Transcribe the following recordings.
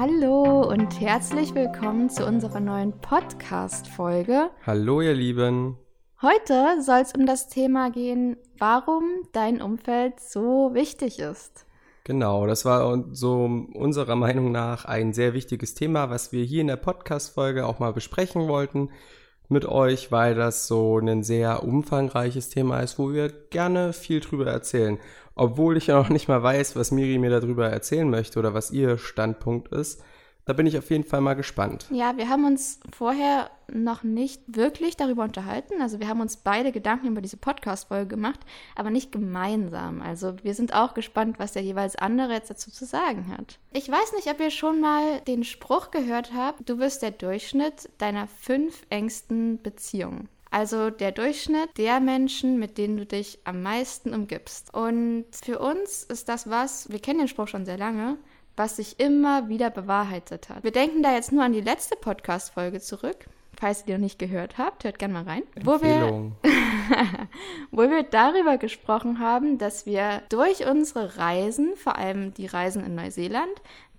Hallo und herzlich willkommen zu unserer neuen Podcast-Folge. Hallo, ihr Lieben. Heute soll es um das Thema gehen, warum dein Umfeld so wichtig ist. Genau, das war so unserer Meinung nach ein sehr wichtiges Thema, was wir hier in der Podcast-Folge auch mal besprechen wollten mit euch, weil das so ein sehr umfangreiches Thema ist, wo wir gerne viel drüber erzählen obwohl ich ja noch nicht mal weiß, was Miri mir darüber erzählen möchte oder was ihr Standpunkt ist. Da bin ich auf jeden Fall mal gespannt. Ja, wir haben uns vorher noch nicht wirklich darüber unterhalten. Also wir haben uns beide Gedanken über diese Podcast-Folge gemacht, aber nicht gemeinsam. Also wir sind auch gespannt, was der jeweils andere jetzt dazu zu sagen hat. Ich weiß nicht, ob ihr schon mal den Spruch gehört habt, du bist der Durchschnitt deiner fünf engsten Beziehungen. Also der Durchschnitt der Menschen, mit denen du dich am meisten umgibst. Und für uns ist das was, wir kennen den Spruch schon sehr lange, was sich immer wieder bewahrheitet hat. Wir denken da jetzt nur an die letzte Podcast-Folge zurück. Falls ihr die noch nicht gehört habt, hört gerne mal rein. Wo wir, wo wir darüber gesprochen haben, dass wir durch unsere Reisen, vor allem die Reisen in Neuseeland,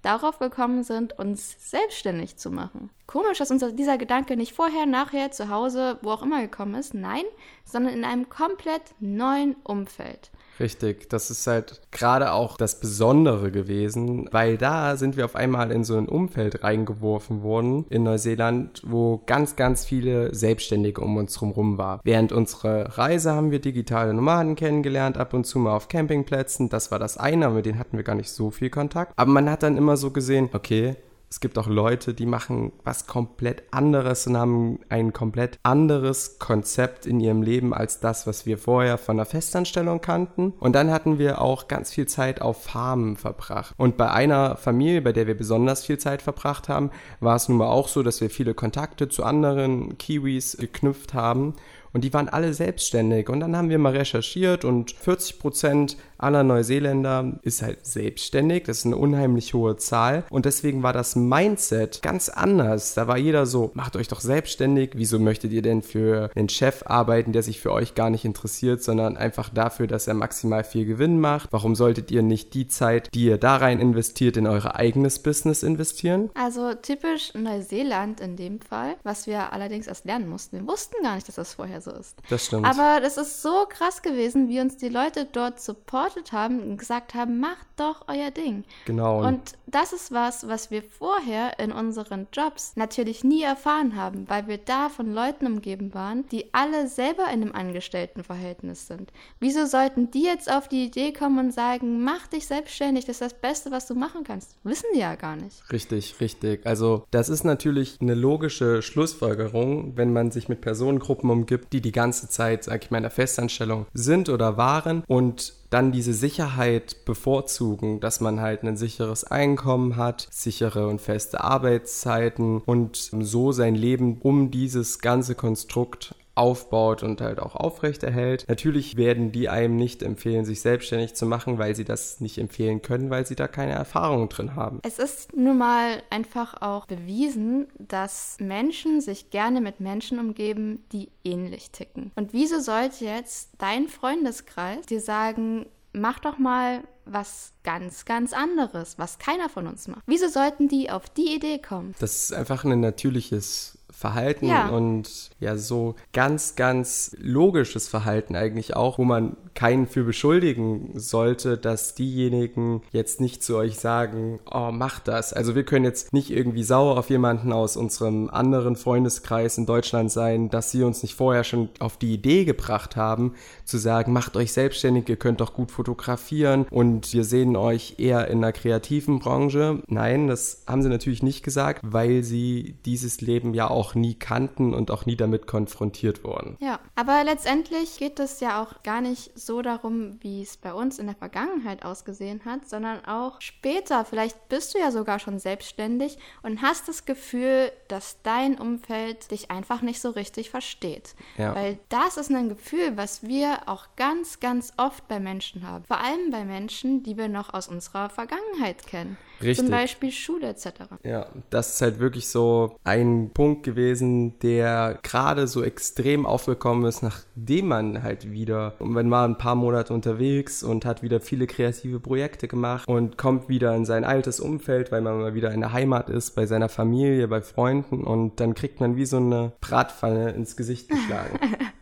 darauf gekommen sind, uns selbstständig zu machen. Komisch, dass uns dieser Gedanke nicht vorher, nachher, zu Hause, wo auch immer gekommen ist. Nein, sondern in einem komplett neuen Umfeld. Richtig, das ist halt gerade auch das Besondere gewesen, weil da sind wir auf einmal in so ein Umfeld reingeworfen worden in Neuseeland, wo ganz, ganz viele Selbstständige um uns herum war. Während unserer Reise haben wir digitale Nomaden kennengelernt, ab und zu mal auf Campingplätzen. Das war das eine, mit denen hatten wir gar nicht so viel Kontakt. Aber man hat dann immer so gesehen, okay, es gibt auch Leute, die machen was komplett anderes und haben ein komplett anderes Konzept in ihrem Leben als das, was wir vorher von der Festanstellung kannten. Und dann hatten wir auch ganz viel Zeit auf Farmen verbracht. Und bei einer Familie, bei der wir besonders viel Zeit verbracht haben, war es nun mal auch so, dass wir viele Kontakte zu anderen Kiwis geknüpft haben und die waren alle selbstständig. Und dann haben wir mal recherchiert und 40 Prozent aller Neuseeländer ist halt selbstständig. Das ist eine unheimlich hohe Zahl. Und deswegen war das Mindset ganz anders. Da war jeder so, macht euch doch selbstständig. Wieso möchtet ihr denn für einen Chef arbeiten, der sich für euch gar nicht interessiert, sondern einfach dafür, dass er maximal viel Gewinn macht? Warum solltet ihr nicht die Zeit, die ihr da rein investiert, in euer eigenes Business investieren? Also typisch Neuseeland in dem Fall, was wir allerdings erst lernen mussten. Wir wussten gar nicht, dass das vorher so ist. Das stimmt. Aber das ist so krass gewesen, wie uns die Leute dort supportet haben und gesagt haben, macht doch euer Ding. Genau. Und das ist was, was wir vorher in unseren Jobs natürlich nie erfahren haben, weil wir da von Leuten umgeben waren, die alle selber in einem Angestelltenverhältnis sind. Wieso sollten die jetzt auf die Idee kommen und sagen, mach dich selbstständig, das ist das Beste, was du machen kannst? Wissen die ja gar nicht. Richtig, richtig. Also das ist natürlich eine logische Schlussfolgerung, wenn man sich mit Personengruppen umgibt, die die ganze Zeit, sag ich mal, in der Festanstellung sind oder waren und dann diese Sicherheit bevorzugen, dass man halt ein sicheres Einkommen hat, sichere und feste Arbeitszeiten und so sein Leben um dieses ganze Konstrukt aufbaut und halt auch aufrechterhält. Natürlich werden die einem nicht empfehlen, sich selbstständig zu machen, weil sie das nicht empfehlen können, weil sie da keine Erfahrung drin haben. Es ist nun mal einfach auch bewiesen, dass Menschen sich gerne mit Menschen umgeben, die ähnlich ticken. Und wieso sollte jetzt dein Freundeskreis dir sagen, mach doch mal was ganz, ganz anderes, was keiner von uns macht. Wieso sollten die auf die Idee kommen? Das ist einfach ein natürliches Verhalten ja. und ja, so ganz, ganz logisches Verhalten eigentlich auch, wo man keinen für beschuldigen sollte, dass diejenigen jetzt nicht zu euch sagen, oh, mach das. Also wir können jetzt nicht irgendwie sauer auf jemanden aus unserem anderen Freundeskreis in Deutschland sein, dass sie uns nicht vorher schon auf die Idee gebracht haben, zu sagen, macht euch selbstständig, ihr könnt doch gut fotografieren und wir sehen euch eher in einer kreativen Branche. Nein, das haben sie natürlich nicht gesagt, weil sie dieses Leben ja auch nie kannten und auch nie damit konfrontiert wurden. Ja, aber letztendlich geht es ja auch gar nicht so darum, wie es bei uns in der Vergangenheit ausgesehen hat, sondern auch später. Vielleicht bist du ja sogar schon selbstständig und hast das Gefühl, dass dein Umfeld dich einfach nicht so richtig versteht. Ja. Weil das ist ein Gefühl, was wir auch ganz, ganz oft bei Menschen haben. Vor allem bei Menschen, die wir noch aus unserer Vergangenheit kennen. Richtig. Zum Beispiel Schule etc. Ja, das ist halt wirklich so ein Punkt gewesen, der gerade so extrem aufgekommen ist, nachdem man halt wieder, wenn man ein paar Monate unterwegs und hat wieder viele kreative Projekte gemacht und kommt wieder in sein altes Umfeld, weil man mal wieder in der Heimat ist, bei seiner Familie, bei Freunden und dann kriegt man wie so eine Bratpfanne ins Gesicht geschlagen.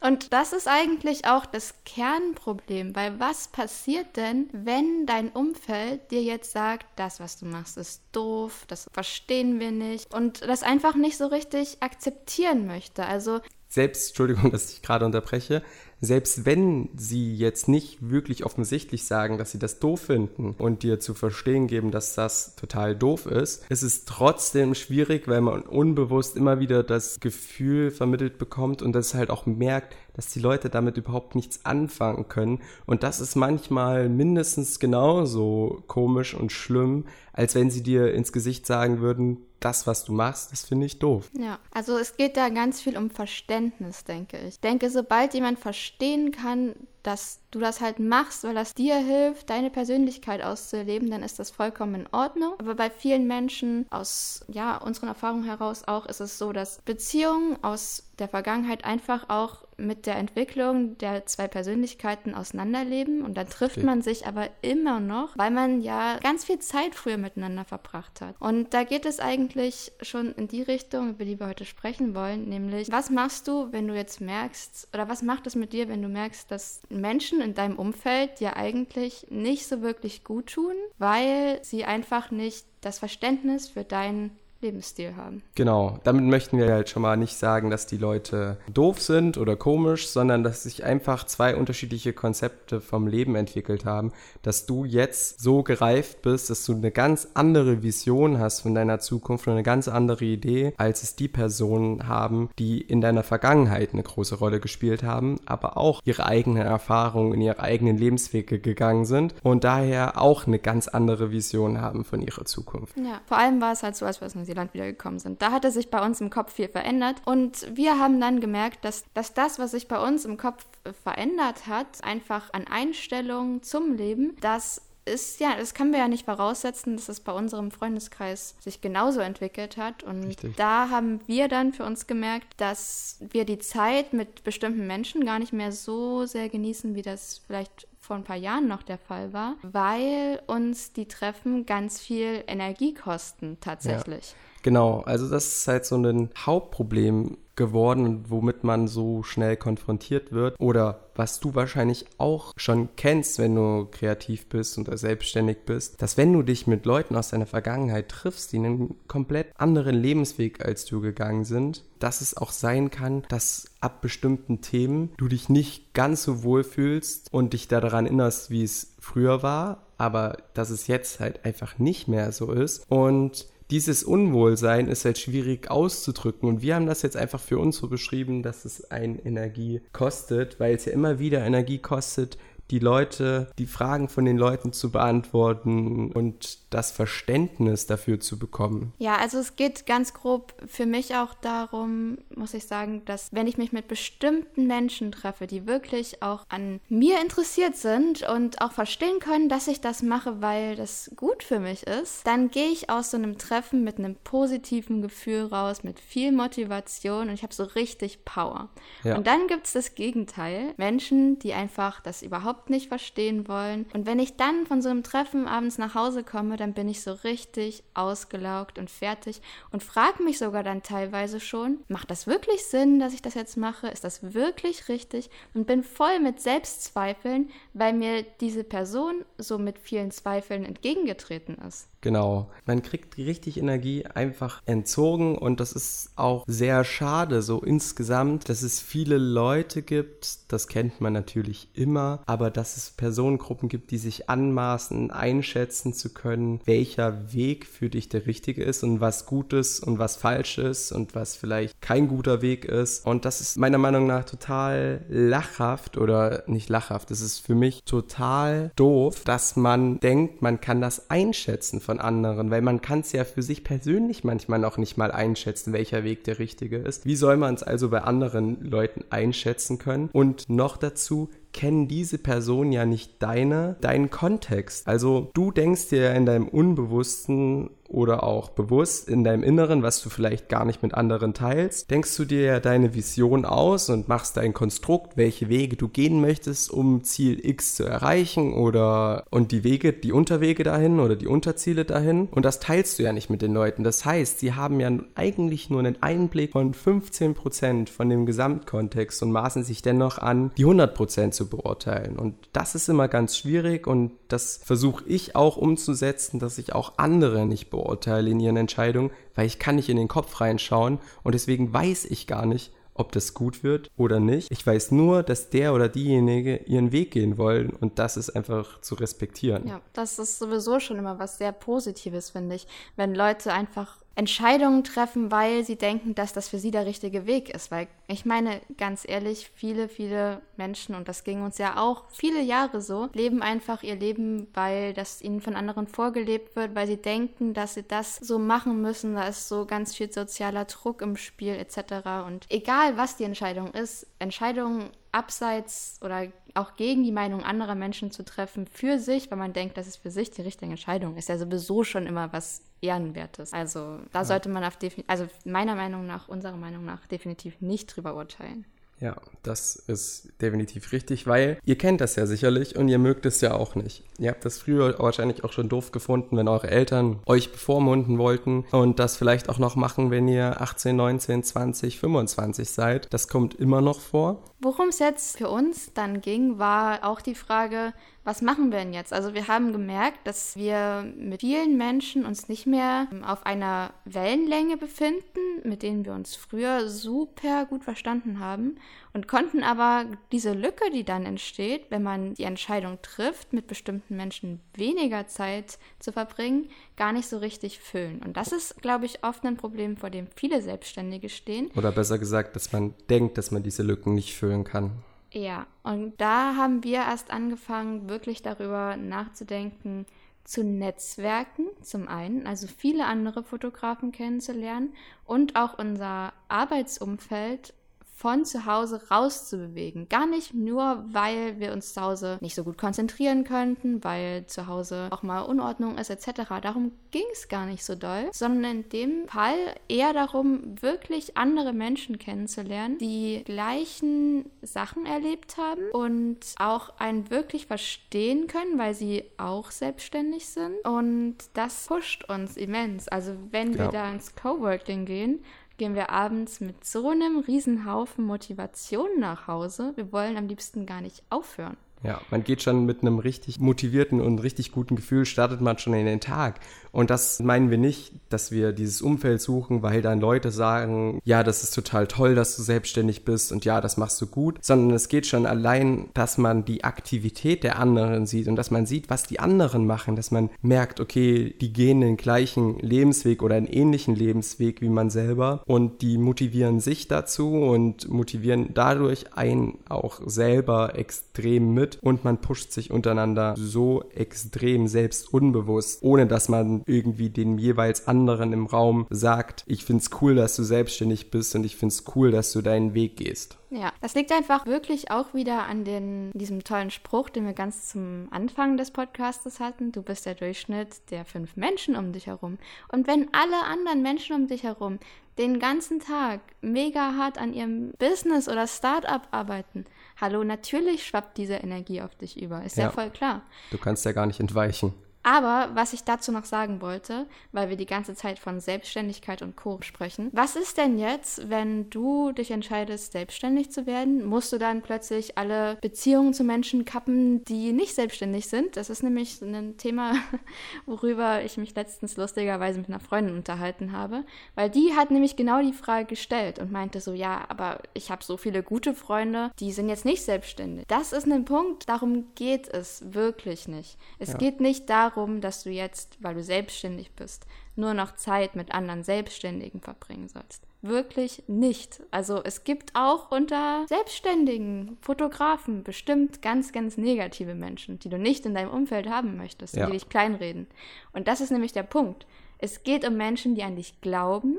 Und das ist eigentlich auch das Kernproblem, weil was passiert denn, wenn dein Umfeld dir jetzt sagt, das, was du machst, ist doof, das verstehen wir nicht und das einfach nicht so richtig akzeptieren möchte? Also selbst, Entschuldigung, dass ich gerade unterbreche, selbst wenn sie jetzt nicht wirklich offensichtlich sagen, dass sie das doof finden und dir zu verstehen geben, dass das total doof ist, ist es trotzdem schwierig, weil man unbewusst immer wieder das Gefühl vermittelt bekommt und das halt auch merkt, dass die Leute damit überhaupt nichts anfangen können. Und das ist manchmal mindestens genauso komisch und schlimm, als wenn sie dir ins Gesicht sagen würden, das, was du machst, das finde ich doof. Ja, also es geht da ganz viel um Verständnis, denke ich. Ich denke, sobald jemand verstehen kann, dass du das halt machst, weil das dir hilft, deine Persönlichkeit auszuleben, dann ist das vollkommen in Ordnung. Aber bei vielen Menschen aus ja, unseren Erfahrungen heraus auch ist es so, dass Beziehungen aus der Vergangenheit einfach auch mit der Entwicklung der zwei Persönlichkeiten auseinanderleben und dann trifft man sich aber immer noch, weil man ja ganz viel Zeit früher miteinander verbracht hat. Und da geht es eigentlich schon in die Richtung, über die wir heute sprechen wollen, nämlich was machst du, wenn du jetzt merkst oder was macht es mit dir, wenn du merkst, dass Menschen in deinem Umfeld dir eigentlich nicht so wirklich gut tun, weil sie einfach nicht das Verständnis für deinen Lebensstil haben. Genau, damit möchten wir halt schon mal nicht sagen, dass die Leute doof sind oder komisch, sondern dass sich einfach zwei unterschiedliche Konzepte vom Leben entwickelt haben, dass du jetzt so gereift bist, dass du eine ganz andere Vision hast von deiner Zukunft und eine ganz andere Idee, als es die Personen haben, die in deiner Vergangenheit eine große Rolle gespielt haben, aber auch ihre eigenen Erfahrungen in ihre eigenen Lebenswege gegangen sind und daher auch eine ganz andere Vision haben von ihrer Zukunft. Ja, vor allem war es halt so, als wir es Neuseeland wiedergekommen sind. Da hatte sich bei uns im Kopf viel verändert und wir haben dann gemerkt, dass, dass das, was sich bei uns im Kopf verändert hat, einfach an Einstellungen zum Leben, das ist ja, das können wir ja nicht voraussetzen, dass es bei unserem Freundeskreis sich genauso entwickelt hat. Und Richtig. da haben wir dann für uns gemerkt, dass wir die Zeit mit bestimmten Menschen gar nicht mehr so sehr genießen, wie das vielleicht vor ein paar Jahren noch der Fall war, weil uns die Treffen ganz viel Energie kosten tatsächlich. Ja. Genau, also das ist halt so ein Hauptproblem geworden, womit man so schnell konfrontiert wird. Oder was du wahrscheinlich auch schon kennst, wenn du kreativ bist und selbstständig bist, dass wenn du dich mit Leuten aus deiner Vergangenheit triffst, die einen komplett anderen Lebensweg als du gegangen sind, dass es auch sein kann, dass ab bestimmten Themen du dich nicht ganz so wohl fühlst und dich daran erinnerst, wie es früher war, aber dass es jetzt halt einfach nicht mehr so ist. Und dieses Unwohlsein ist halt schwierig auszudrücken. Und wir haben das jetzt einfach für uns so beschrieben, dass es ein Energie kostet, weil es ja immer wieder Energie kostet, die Leute, die Fragen von den Leuten zu beantworten und das Verständnis dafür zu bekommen. Ja, also es geht ganz grob für mich auch darum, muss ich sagen, dass wenn ich mich mit bestimmten Menschen treffe, die wirklich auch an mir interessiert sind und auch verstehen können, dass ich das mache, weil das gut für mich ist, dann gehe ich aus so einem Treffen mit einem positiven Gefühl raus, mit viel Motivation und ich habe so richtig Power. Ja. Und dann gibt es das Gegenteil, Menschen, die einfach das überhaupt nicht verstehen wollen. Und wenn ich dann von so einem Treffen abends nach Hause komme, dann bin ich so richtig ausgelaugt und fertig und frage mich sogar dann teilweise schon, macht das wirklich Sinn, dass ich das jetzt mache? Ist das wirklich richtig? Und bin voll mit Selbstzweifeln, weil mir diese Person so mit vielen Zweifeln entgegengetreten ist. Genau. Man kriegt richtig Energie einfach entzogen und das ist auch sehr schade so insgesamt, dass es viele Leute gibt, das kennt man natürlich immer, aber dass es Personengruppen gibt, die sich anmaßen, einschätzen zu können, welcher Weg für dich der richtige ist und was gut ist und was falsch ist und was vielleicht kein guter Weg ist. Und das ist meiner Meinung nach total lachhaft oder nicht lachhaft, es ist für mich total doof, dass man denkt, man kann das einschätzen von von anderen, weil man kann es ja für sich persönlich manchmal noch nicht mal einschätzen, welcher Weg der richtige ist. Wie soll man es also bei anderen Leuten einschätzen können? Und noch dazu, kennen diese Personen ja nicht deine, deinen Kontext. Also du denkst dir in deinem Unbewussten oder auch bewusst in deinem Inneren, was du vielleicht gar nicht mit anderen teilst, denkst du dir ja deine Vision aus und machst dein Konstrukt, welche Wege du gehen möchtest, um Ziel X zu erreichen oder und die Wege, die Unterwege dahin oder die Unterziele dahin und das teilst du ja nicht mit den Leuten. Das heißt, sie haben ja eigentlich nur einen Einblick von 15% von dem Gesamtkontext und maßen sich dennoch an, die 100% zu beurteilen und das ist immer ganz schwierig und das versuche ich auch umzusetzen, dass ich auch andere nicht beurteile in ihren Entscheidungen, weil ich kann nicht in den Kopf reinschauen und deswegen weiß ich gar nicht, ob das gut wird oder nicht. Ich weiß nur, dass der oder diejenige ihren Weg gehen wollen und das ist einfach zu respektieren. Ja, das ist sowieso schon immer was sehr Positives, finde ich, wenn Leute einfach Entscheidungen treffen, weil sie denken, dass das für sie der richtige Weg ist. Weil ich meine, ganz ehrlich, viele, viele Menschen, und das ging uns ja auch viele Jahre so, leben einfach ihr Leben, weil das ihnen von anderen vorgelebt wird, weil sie denken, dass sie das so machen müssen. Da ist so ganz viel sozialer Druck im Spiel etc. Und egal, was die Entscheidung ist, Entscheidungen abseits oder auch gegen die Meinung anderer Menschen zu treffen für sich, weil man denkt, das ist für sich die richtige Entscheidung, ist ja sowieso schon immer was Ehrenwertes. Also da ja. sollte man auf definitiv, also meiner Meinung nach, unserer Meinung nach definitiv nicht drüber urteilen. Ja, das ist definitiv richtig, weil ihr kennt das ja sicherlich und ihr mögt es ja auch nicht. Ihr habt das früher wahrscheinlich auch schon doof gefunden, wenn eure Eltern euch bevormunden wollten und das vielleicht auch noch machen, wenn ihr 18, 19, 20, 25 seid. Das kommt immer noch vor. Worum es jetzt für uns dann ging, war auch die Frage, was machen wir denn jetzt? Also wir haben gemerkt, dass wir mit vielen Menschen uns nicht mehr auf einer Wellenlänge befinden, mit denen wir uns früher super gut verstanden haben und konnten aber diese Lücke, die dann entsteht, wenn man die Entscheidung trifft, mit bestimmten Menschen weniger Zeit zu verbringen, gar nicht so richtig füllen. Und das ist, glaube ich, oft ein Problem, vor dem viele Selbstständige stehen. Oder besser gesagt, dass man denkt, dass man diese Lücken nicht füllen kann. Ja, und da haben wir erst angefangen, wirklich darüber nachzudenken, zu Netzwerken zum einen, also viele andere Fotografen kennenzulernen und auch unser Arbeitsumfeld von zu Hause rauszubewegen. Gar nicht nur, weil wir uns zu Hause nicht so gut konzentrieren könnten, weil zu Hause auch mal Unordnung ist etc. Darum ging es gar nicht so doll, sondern in dem Fall eher darum, wirklich andere Menschen kennenzulernen, die gleichen Sachen erlebt haben und auch einen wirklich verstehen können, weil sie auch selbstständig sind. Und das pusht uns immens. Also wenn ja. wir da ins Coworking gehen, gehen wir abends mit so einem Riesenhaufen Motivation nach Hause. Wir wollen am liebsten gar nicht aufhören. Ja, man geht schon mit einem richtig motivierten und richtig guten Gefühl, startet man schon in den Tag. Und das meinen wir nicht, dass wir dieses Umfeld suchen, weil dann Leute sagen, ja, das ist total toll, dass du selbstständig bist und ja, das machst du gut, sondern es geht schon allein, dass man die Aktivität der anderen sieht und dass man sieht, was die anderen machen, dass man merkt, okay, die gehen den gleichen Lebensweg oder einen ähnlichen Lebensweg wie man selber und die motivieren sich dazu und motivieren dadurch einen auch selber extrem mit und man pusht sich untereinander so extrem selbst unbewusst, ohne dass man irgendwie den jeweils anderen im Raum sagt, ich find's cool, dass du selbstständig bist und ich find's cool, dass du deinen Weg gehst. Ja, das liegt einfach wirklich auch wieder an den, diesem tollen Spruch, den wir ganz zum Anfang des Podcastes hatten. Du bist der Durchschnitt der fünf Menschen um dich herum. Und wenn alle anderen Menschen um dich herum den ganzen Tag mega hart an ihrem Business oder Startup arbeiten, hallo, natürlich schwappt diese Energie auf dich über. Ist ja, ja voll klar. Du kannst ja gar nicht entweichen. Aber was ich dazu noch sagen wollte, weil wir die ganze Zeit von Selbstständigkeit und Co. sprechen, was ist denn jetzt, wenn du dich entscheidest, selbstständig zu werden? Musst du dann plötzlich alle Beziehungen zu Menschen kappen, die nicht selbstständig sind? Das ist nämlich ein Thema, worüber ich mich letztens lustigerweise mit einer Freundin unterhalten habe, weil die hat nämlich genau die Frage gestellt und meinte so, ja, aber ich habe so viele gute Freunde, die sind jetzt nicht selbstständig. Das ist ein Punkt, darum geht es wirklich nicht. Es ja. geht nicht darum, darum, dass du jetzt, weil du selbstständig bist, nur noch Zeit mit anderen Selbstständigen verbringen sollst. Wirklich nicht. Also es gibt auch unter selbstständigen Fotografen bestimmt ganz, ganz negative Menschen, die du nicht in deinem Umfeld haben möchtest, ja. die dich kleinreden. Und das ist nämlich der Punkt. Es geht um Menschen, die an dich glauben,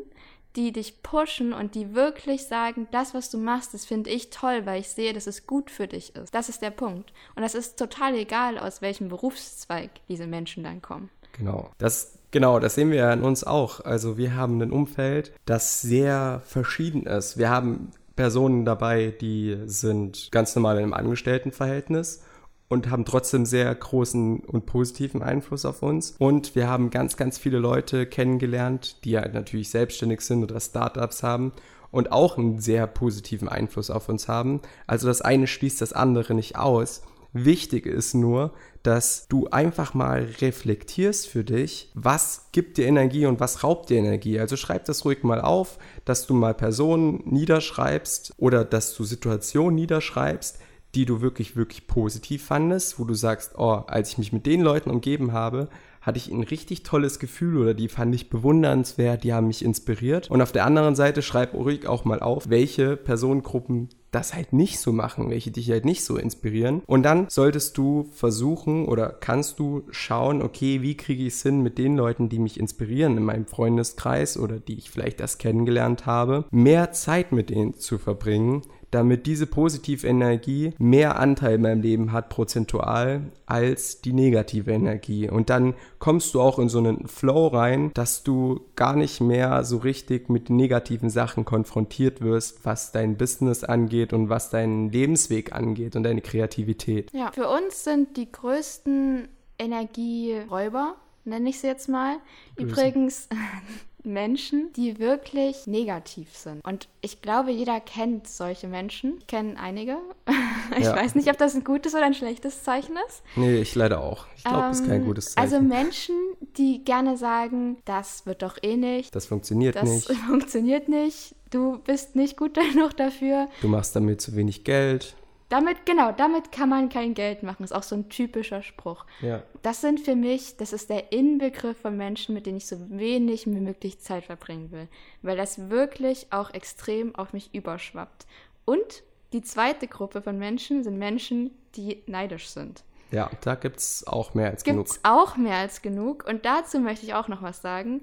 die dich pushen und die wirklich sagen, das, was du machst, das finde ich toll, weil ich sehe, dass es gut für dich ist. Das ist der Punkt. Und das ist total egal, aus welchem Berufszweig diese Menschen dann kommen. Genau. Das, genau, das sehen wir ja in uns auch. Also wir haben ein Umfeld, das sehr verschieden ist. Wir haben Personen dabei, die sind ganz normal in einem Angestelltenverhältnis und haben trotzdem sehr großen und positiven Einfluss auf uns. Und wir haben ganz, ganz viele Leute kennengelernt, die ja natürlich selbstständig sind oder Startups haben und auch einen sehr positiven Einfluss auf uns haben. Also das eine schließt das andere nicht aus. Wichtig ist nur, dass du einfach mal reflektierst für dich, was gibt dir Energie und was raubt dir Energie. Also schreib das ruhig mal auf, dass du mal Personen niederschreibst oder dass du Situationen niederschreibst, die du wirklich, wirklich positiv fandest, wo du sagst, oh, als ich mich mit den Leuten umgeben habe, hatte ich ein richtig tolles Gefühl oder die fand ich bewundernswert, die haben mich inspiriert. Und auf der anderen Seite schreib ruhig auch mal auf, welche Personengruppen das halt nicht so machen, welche dich halt nicht so inspirieren. Und dann solltest du versuchen oder kannst du schauen, okay, wie kriege ich es hin mit den Leuten, die mich inspirieren in meinem Freundeskreis oder die ich vielleicht erst kennengelernt habe, mehr Zeit mit denen zu verbringen, damit diese positive Energie mehr Anteil in meinem Leben hat, prozentual, als die negative Energie. Und dann kommst du auch in so einen Flow rein, dass du gar nicht mehr so richtig mit negativen Sachen konfrontiert wirst, was dein Business angeht und was deinen Lebensweg angeht und deine Kreativität. Ja, für uns sind die größten Energieräuber, nenne ich sie jetzt mal. Böse. Übrigens, Menschen, die wirklich negativ sind. Und ich glaube, jeder kennt solche Menschen. Ich kenne einige. Ich ja. weiß nicht, ob das ein gutes oder ein schlechtes Zeichen ist. Nee, ich leider auch. Ich glaube, ähm, das ist kein ähm, gutes also Zeichen. Also Menschen, die gerne sagen, das wird doch eh nicht. Das funktioniert das nicht. Das funktioniert nicht. Du bist nicht gut genug dafür. Du machst damit zu wenig Geld. Damit, genau, damit kann man kein Geld machen. Ist auch so ein typischer Spruch. Ja. Das sind für mich, das ist der Inbegriff von Menschen, mit denen ich so wenig wie möglich Zeit verbringen will. Weil das wirklich auch extrem auf mich überschwappt. Und die zweite Gruppe von Menschen sind Menschen, die neidisch sind. Ja, da gibt es auch mehr als gibt's genug. Gibt es auch mehr als genug. Und dazu möchte ich auch noch was sagen.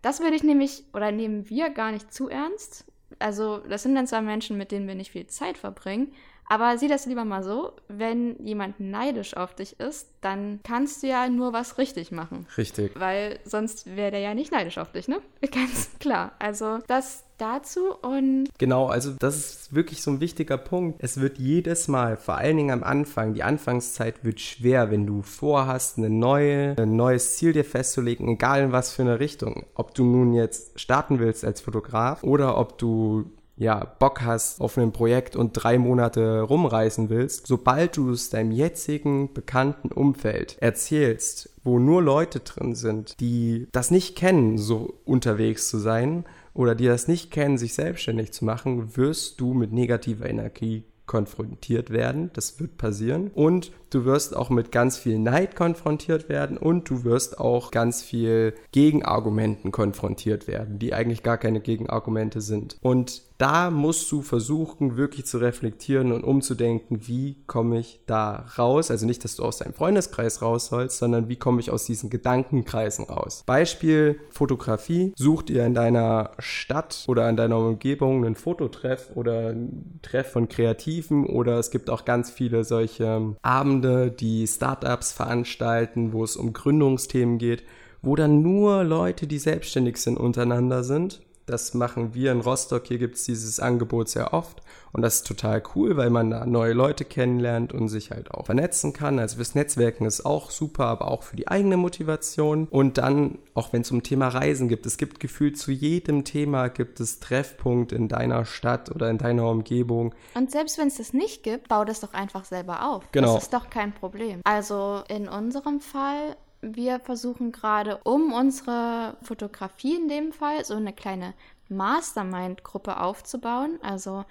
Das würde ich nämlich, oder nehmen wir gar nicht zu ernst. Also, das sind dann zwar Menschen, mit denen wir nicht viel Zeit verbringen, aber sieh das lieber mal so, wenn jemand neidisch auf dich ist, dann kannst du ja nur was richtig machen. Richtig. Weil sonst wäre der ja nicht neidisch auf dich, ne? Ganz klar. Also das dazu und. Genau, also das ist wirklich so ein wichtiger Punkt. Es wird jedes Mal, vor allen Dingen am Anfang, die Anfangszeit wird schwer, wenn du vorhast, eine neue, ein neues Ziel dir festzulegen, egal in was für eine Richtung. Ob du nun jetzt starten willst als Fotograf oder ob du ja, Bock hast auf ein Projekt und drei Monate rumreisen willst, sobald du es deinem jetzigen bekannten Umfeld erzählst, wo nur Leute drin sind, die das nicht kennen, so unterwegs zu sein oder die das nicht kennen, sich selbstständig zu machen, wirst du mit negativer Energie konfrontiert werden. Das wird passieren. Und du wirst auch mit ganz viel Neid konfrontiert werden und du wirst auch ganz viel Gegenargumenten konfrontiert werden, die eigentlich gar keine Gegenargumente sind. Und da musst du versuchen, wirklich zu reflektieren und umzudenken, wie komme ich da raus? Also nicht, dass du aus deinem Freundeskreis raus sollst, sondern wie komme ich aus diesen Gedankenkreisen raus? Beispiel Fotografie. Such dir in deiner Stadt oder in deiner Umgebung einen Fototreff oder einen Treff von Kreativen oder es gibt auch ganz viele solche Abende, Abende, die Startups veranstalten, wo es um Gründungsthemen geht, wo dann nur Leute, die selbstständig sind, untereinander sind das machen wir in Rostock. Hier gibt es dieses Angebot sehr oft. Und das ist total cool, weil man da neue Leute kennenlernt und sich halt auch vernetzen kann. Also fürs Netzwerken ist auch super, aber auch für die eigene Motivation. Und dann, auch wenn es um Thema Reisen gibt, es gibt gefühlt zu jedem Thema gibt es Treffpunkt in deiner Stadt oder in deiner Umgebung. Und selbst wenn es das nicht gibt, bau das doch einfach selber auf. Genau. Das ist doch kein Problem. Also in unserem Fall wir versuchen gerade, um unsere Fotografie in dem Fall so eine kleine Mastermind-Gruppe aufzubauen. Also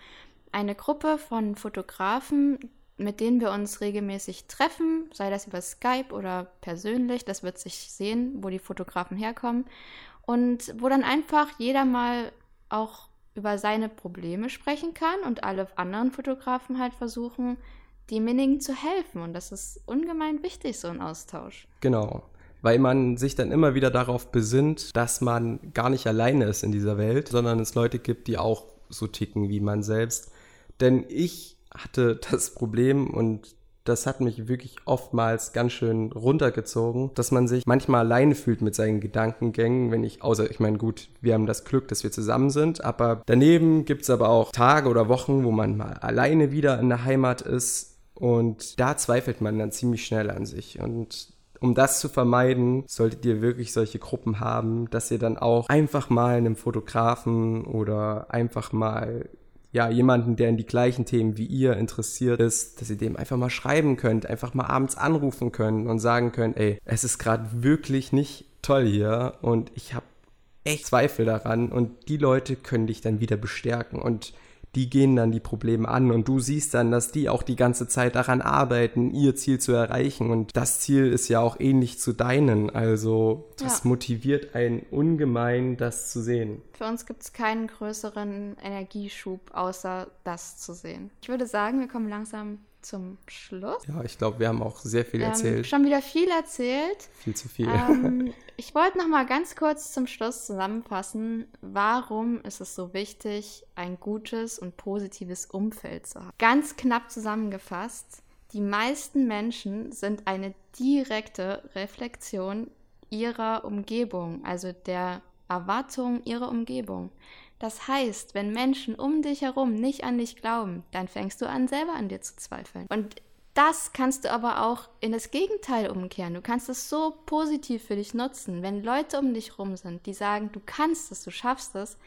eine Gruppe von Fotografen, mit denen wir uns regelmäßig treffen, sei das über Skype oder persönlich. Das wird sich sehen, wo die Fotografen herkommen. Und wo dann einfach jeder mal auch über seine Probleme sprechen kann und alle anderen Fotografen halt versuchen, demjenigen zu helfen. Und das ist ungemein wichtig, so ein Austausch. Genau. weil man sich dann immer wieder darauf besinnt, dass man gar nicht alleine ist in dieser Welt, sondern es Leute gibt, die auch so ticken wie man selbst. Denn ich hatte das Problem und das hat mich wirklich oftmals ganz schön runtergezogen, dass man sich manchmal alleine fühlt mit seinen Gedankengängen, wenn ich, außer ich meine, gut, wir haben das Glück, dass wir zusammen sind, aber daneben gibt es aber auch Tage oder Wochen, wo man mal alleine wieder in der Heimat ist und da zweifelt man dann ziemlich schnell an sich. Und um das zu vermeiden, solltet ihr wirklich solche Gruppen haben, dass ihr dann auch einfach mal einem Fotografen oder einfach mal ja, jemanden, der in die gleichen Themen wie ihr interessiert ist, dass ihr dem einfach mal schreiben könnt, einfach mal abends anrufen könnt und sagen könnt, ey, es ist gerade wirklich nicht toll hier und ich habe echt Zweifel daran und die Leute können dich dann wieder bestärken. Und die gehen dann die Probleme an und du siehst dann, dass die auch die ganze Zeit daran arbeiten, ihr Ziel zu erreichen und das Ziel ist ja auch ähnlich zu deinen, also das ja. motiviert einen ungemein, das zu sehen. Für uns gibt es keinen größeren Energieschub, außer das zu sehen. Ich würde sagen, wir kommen langsam zum Schluss. Ja, ich glaube, wir haben auch sehr viel ähm, erzählt. Schon wieder viel erzählt. Viel zu viel. Ähm, ich wollte noch mal ganz kurz zum Schluss zusammenfassen, warum ist es so wichtig, ein gutes und positives Umfeld zu haben. Ganz knapp zusammengefasst, die meisten Menschen sind eine direkte Reflexion ihrer Umgebung, also der Erwartungen ihrer Umgebung. Das heißt, wenn Menschen um dich herum nicht an dich glauben, dann fängst du an, selber an dir zu zweifeln. Und das kannst du aber auch in das Gegenteil umkehren. Du kannst es so positiv für dich nutzen. Wenn Leute um dich herum sind, die sagen, du kannst es, du schaffst es,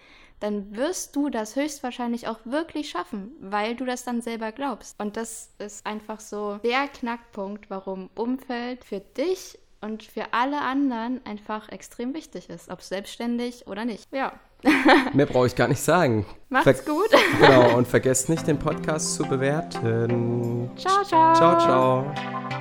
dann wirst du das höchstwahrscheinlich auch wirklich schaffen, weil du das dann selber glaubst. Und das ist einfach so der Knackpunkt, warum Umfeld für dich und für alle anderen einfach extrem wichtig ist, ob selbstständig oder nicht. Ja. Mehr brauche ich gar nicht sagen. Macht's Ver gut. genau, und vergesst nicht, den Podcast zu bewerten. Ciao, ciao. Ciao, ciao.